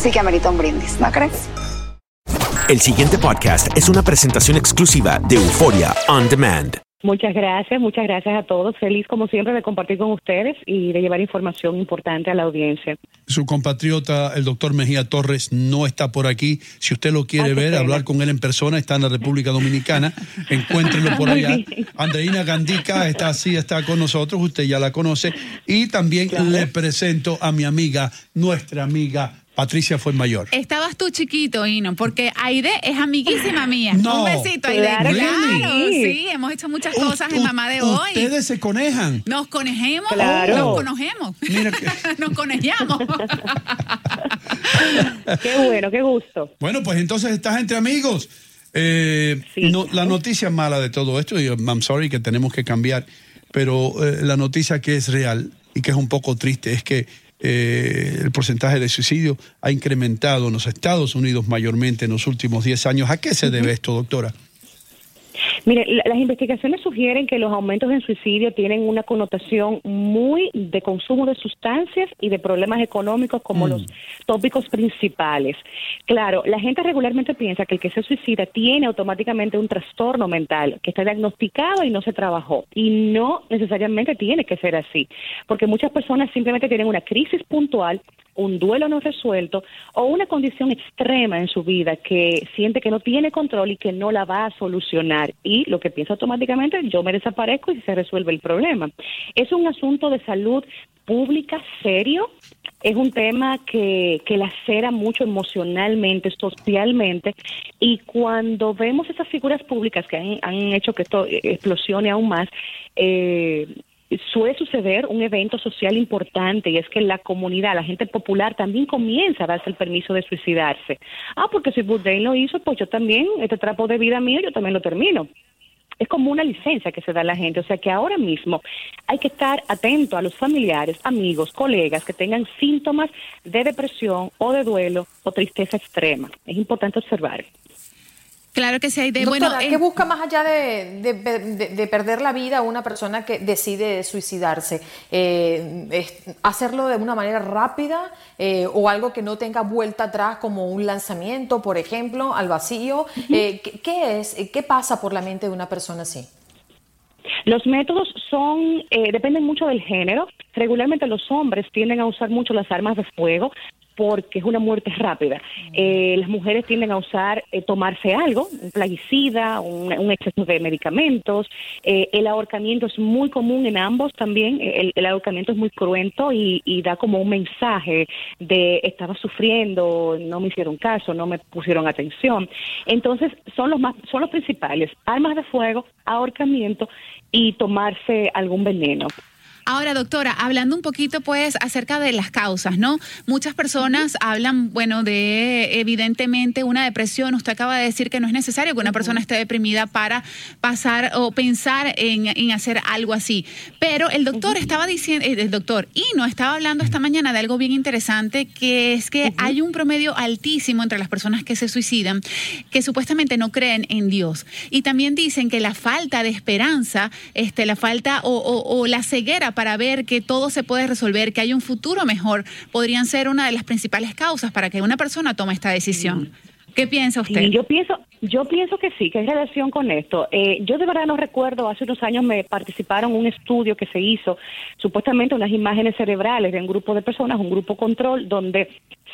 sí que amerita un brindis, ¿no crees? El siguiente podcast es una presentación exclusiva de Euforia On Demand. Muchas gracias, muchas gracias a todos. Feliz como siempre de compartir con ustedes y de llevar información importante a la audiencia. Su compatriota, el doctor Mejía Torres, no está por aquí. Si usted lo quiere Ay, qué ver, pena. hablar con él en persona, está en la República Dominicana. Encuéntrelo por allá. Andreina Gandica está así, está con nosotros. Usted ya la conoce. Y también le presento a mi amiga, nuestra amiga Patricia Fuenmayor. Estabas tú chiquito, Ino, porque Aide es amiguísima mía. No. Un besito, Aide. Claro Claro, sí. sí, hemos hecho muchas cosas U- en Mamá de hoy. Ustedes se conejan. Nos conejemos, Claro. nos conojemos. Mira que- nos conejamos. Qué bueno, qué gusto. Bueno, pues entonces estás entre amigos. Eh, Sí. no, la noticia mala de todo esto, y I'm sorry que tenemos que cambiar, pero eh, la noticia que es real y que es un poco triste es que eh, el porcentaje de suicidio ha incrementado en los Estados Unidos mayormente en los últimos 10 años. ¿A qué se debe esto, doctora? Mire, la- las investigaciones sugieren que los aumentos en suicidio tienen una connotación muy de consumo de sustancias y de problemas económicos como los tópicos principales. Claro, la gente regularmente piensa que el que se suicida tiene automáticamente un trastorno mental que está diagnosticado y no se trabajó. Y no necesariamente tiene que ser así, porque muchas personas simplemente tienen una crisis puntual un duelo no resuelto o una condición extrema en su vida que siente que no tiene control y que no la va a solucionar. Y lo que piensa automáticamente, yo me desaparezco y se resuelve el problema. Es un asunto de salud pública serio. Es un tema que, que lacera mucho emocionalmente, socialmente, y cuando vemos esas figuras públicas que han, han hecho que esto eh, explosione aún más, eh, suele suceder un evento social importante y es que la comunidad, la gente popular también comienza a darse el permiso de suicidarse. Ah, porque si Bourdain lo hizo, pues yo también, este trapo de vida mío, yo también lo termino. Es como una licencia que se da a la gente, o sea que ahora mismo hay que estar atento a los familiares, amigos, colegas que tengan síntomas de depresión o de duelo o tristeza extrema. Es importante observar. Claro que sí, Aide. Doctora, bueno, ¿qué eh, busca más allá de, de- de- de perder la vida una persona que decide suicidarse? Eh, es ¿Hacerlo de una manera rápida eh, o algo que no tenga vuelta atrás como un lanzamiento, por ejemplo, al vacío? Eh, ¿qué, qué es? ¿Qué pasa por la mente de una persona así? Los métodos son, eh, dependen mucho del género. Regularmente los hombres tienden a usar mucho las armas de fuego porque es una muerte rápida. Eh, las mujeres tienden a usar, eh, tomarse algo, un plaguicida, un, exceso de medicamentos. Eh, el ahorcamiento es muy común en ambos también. El, el ahorcamiento es muy cruento y, y da como un mensaje de estaba sufriendo, no me hicieron caso, no me pusieron atención. Entonces son los más, son los principales: armas de fuego, ahorcamiento y tomarse algún veneno. Ahora, doctora, hablando un poquito pues acerca de las causas, ¿no? Muchas personas hablan, bueno, de evidentemente una depresión. Usted acaba de decir que no es necesario que una persona esté deprimida para pasar o pensar en, en hacer algo así. Pero el doctor estaba diciendo, eh, el doctor Ino estaba hablando esta mañana de algo bien interesante, que es que hay un promedio altísimo entre las personas que se suicidan que supuestamente no creen en Dios. Y también dicen que la falta de esperanza, este, la falta o, o- o la ceguera para ver que todo se puede resolver, que hay un futuro mejor, podrían ser una de las principales causas para que una persona tome esta decisión. ¿Qué piensa usted? Sí, yo pienso, Yo pienso que sí, que hay relación con esto. Eh, yo de verdad no recuerdo, hace unos años me participaron un estudio que se hizo, supuestamente unas imágenes cerebrales de un grupo de personas, un grupo control, donde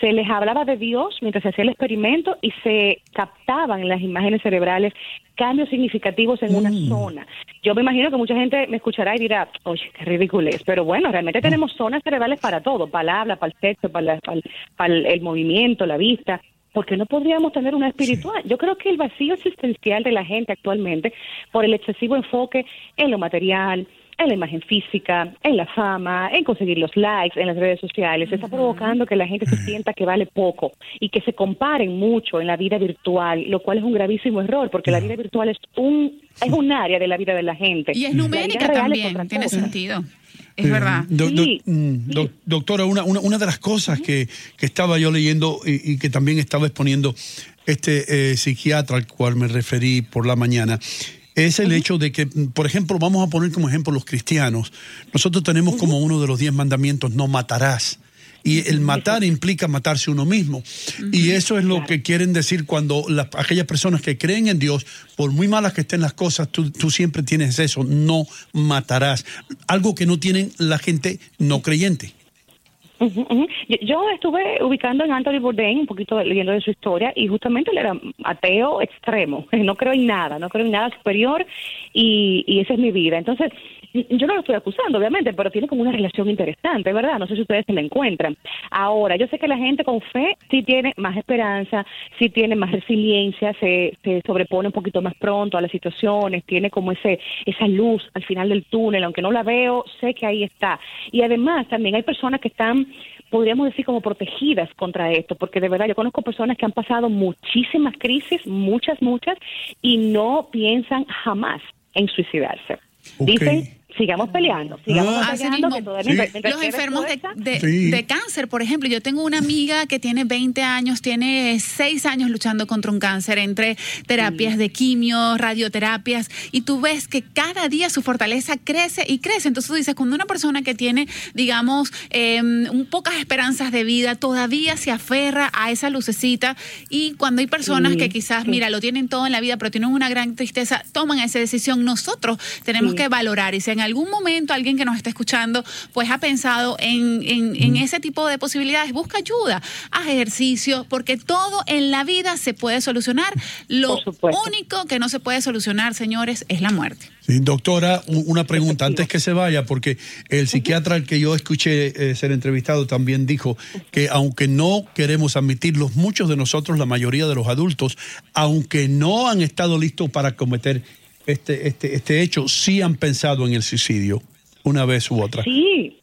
se les hablaba de Dios mientras se hacía el experimento y se captaban en las imágenes cerebrales cambios significativos en una zona. Yo me imagino que mucha gente me escuchará y dirá, oye, qué ridículo es, pero bueno, realmente tenemos zonas cerebrales para todo, para el habla, para el sexo, para, la- para el- para el movimiento, la vista. Porque no podríamos tener una espiritual? Yo creo que el vacío existencial de la gente actualmente, por el excesivo enfoque en lo material, en la imagen física, en la fama, en conseguir los likes en las redes sociales, está provocando que la gente se sienta que vale poco y que se comparen mucho en la vida virtual, lo cual es un gravísimo error, porque la vida virtual es un es un área de la vida de la gente. Y es numérica es también, tiene sentido. Es Eh, verdad. do- do- Sí, mm, doc- doctora, una, una, una de las cosas que, que estaba yo leyendo y, y que también estaba exponiendo este eh, psiquiatra al cual me referí por la mañana es el hecho de que, mm, por ejemplo, vamos a poner como ejemplo los cristianos. Nosotros tenemos como uno de los diez mandamientos, no matarás. Y el matar implica matarse uno mismo. Y eso es lo que quieren decir cuando las- aquellas personas que creen en Dios, por muy malas que estén las cosas, tú, tú siempre tienes eso, no matarás. Algo que no tienen la gente no creyente. Ujú, ujú. Yo, yo estuve ubicando en Anthony Bourdain, un poquito leyendo de su historia, y justamente él era ateo extremo. No creo en nada, no creo en nada superior, y, y esa es mi vida. Entonces, yo no lo estoy acusando, obviamente, pero tiene como una relación interesante, ¿verdad? No sé si ustedes se la encuentran. Ahora, yo sé que la gente con fe sí tiene más esperanza, sí tiene más resiliencia, se, se sobrepone un poquito más pronto a las situaciones, tiene como ese esa luz al final del túnel, aunque no la veo, sé que ahí está. Y además, también hay personas que están podríamos decir como protegidas contra esto, porque de verdad yo conozco personas que han pasado muchísimas crisis, muchas, muchas, y no piensan jamás en suicidarse. Ok. Dicen, sigamos peleando, sigamos Ah. Peleando, mismo, que todavía Sí. Los enfermos de, de- Sí. de cáncer, por ejemplo, yo tengo una amiga que tiene 20 años, tiene 6 años luchando contra un cáncer entre terapias de quimio, radioterapias, y tú ves que cada día su fortaleza crece y crece. Entonces tú dices, cuando una persona que tiene, digamos, eh, un pocas esperanzas de vida, todavía se aferra a esa lucecita, y cuando hay personas Sí, que quizás, sí. mira, lo tienen todo en la vida, pero tienen una gran tristeza, toman esa decisión. Nosotros tenemos Sí. que valorar y si en algún momento alguien que nos está escuchando pues ha pensado en, en- en ese tipo de posibilidades, busca ayuda, haz ejercicio, porque todo en la vida se puede solucionar. Lo único que no se puede solucionar, señores, es la muerte. Sí, doctora, una pregunta antes que se vaya, porque el psiquiatra al que yo escuché eh, ser entrevistado también dijo que aunque no queremos admitirlos, muchos de nosotros, la mayoría de los adultos, aunque no han estado listos para cometer este, este, este hecho, sí han pensado en el suicidio una vez u otra. Sí,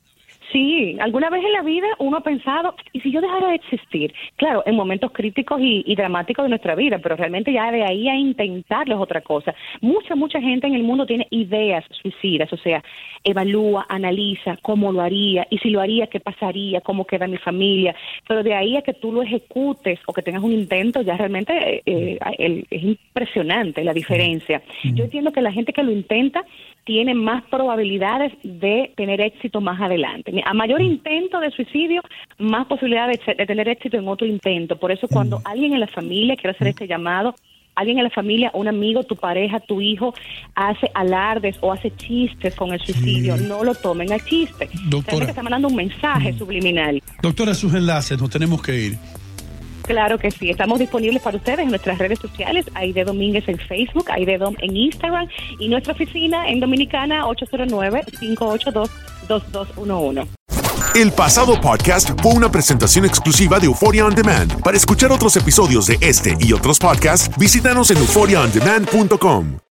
sí. Alguna vez en la vida uno ha pensado, ¿y si yo dejara de existir? Claro, en momentos críticos y, y dramáticos de nuestra vida, pero realmente ya de ahí a intentarlo es otra cosa. Mucha, mucha gente en el mundo tiene ideas suicidas, o sea, evalúa, analiza cómo lo haría, y si lo haría, qué pasaría, cómo queda mi familia. Pero de ahí a que tú lo ejecutes o que tengas un intento, ya realmente eh, eh, es impresionante la diferencia. Yo entiendo que la gente que lo intenta tiene más probabilidades de tener éxito más adelante. A mayor intento de suicidio, más posibilidades de, de tener éxito en otro intento. Por eso cuando alguien en la familia quiere hacer este llamado, alguien en la familia, un amigo, tu pareja, tu hijo, hace alardes o hace chistes con el suicidio, no lo tomen a chiste. Doctora. Está mandando un mensaje subliminal. Doctora, sus enlaces, nos tenemos que ir. Claro que sí, estamos disponibles para ustedes en nuestras redes sociales, Aide Domínguez en Facebook, Aide Dom en Instagram y nuestra oficina en Dominicana 809-582-2211. El pasado podcast fue una presentación exclusiva de Euphoria On Demand. Para escuchar otros episodios de este y otros podcasts, visítanos en euphoriaondemand.com.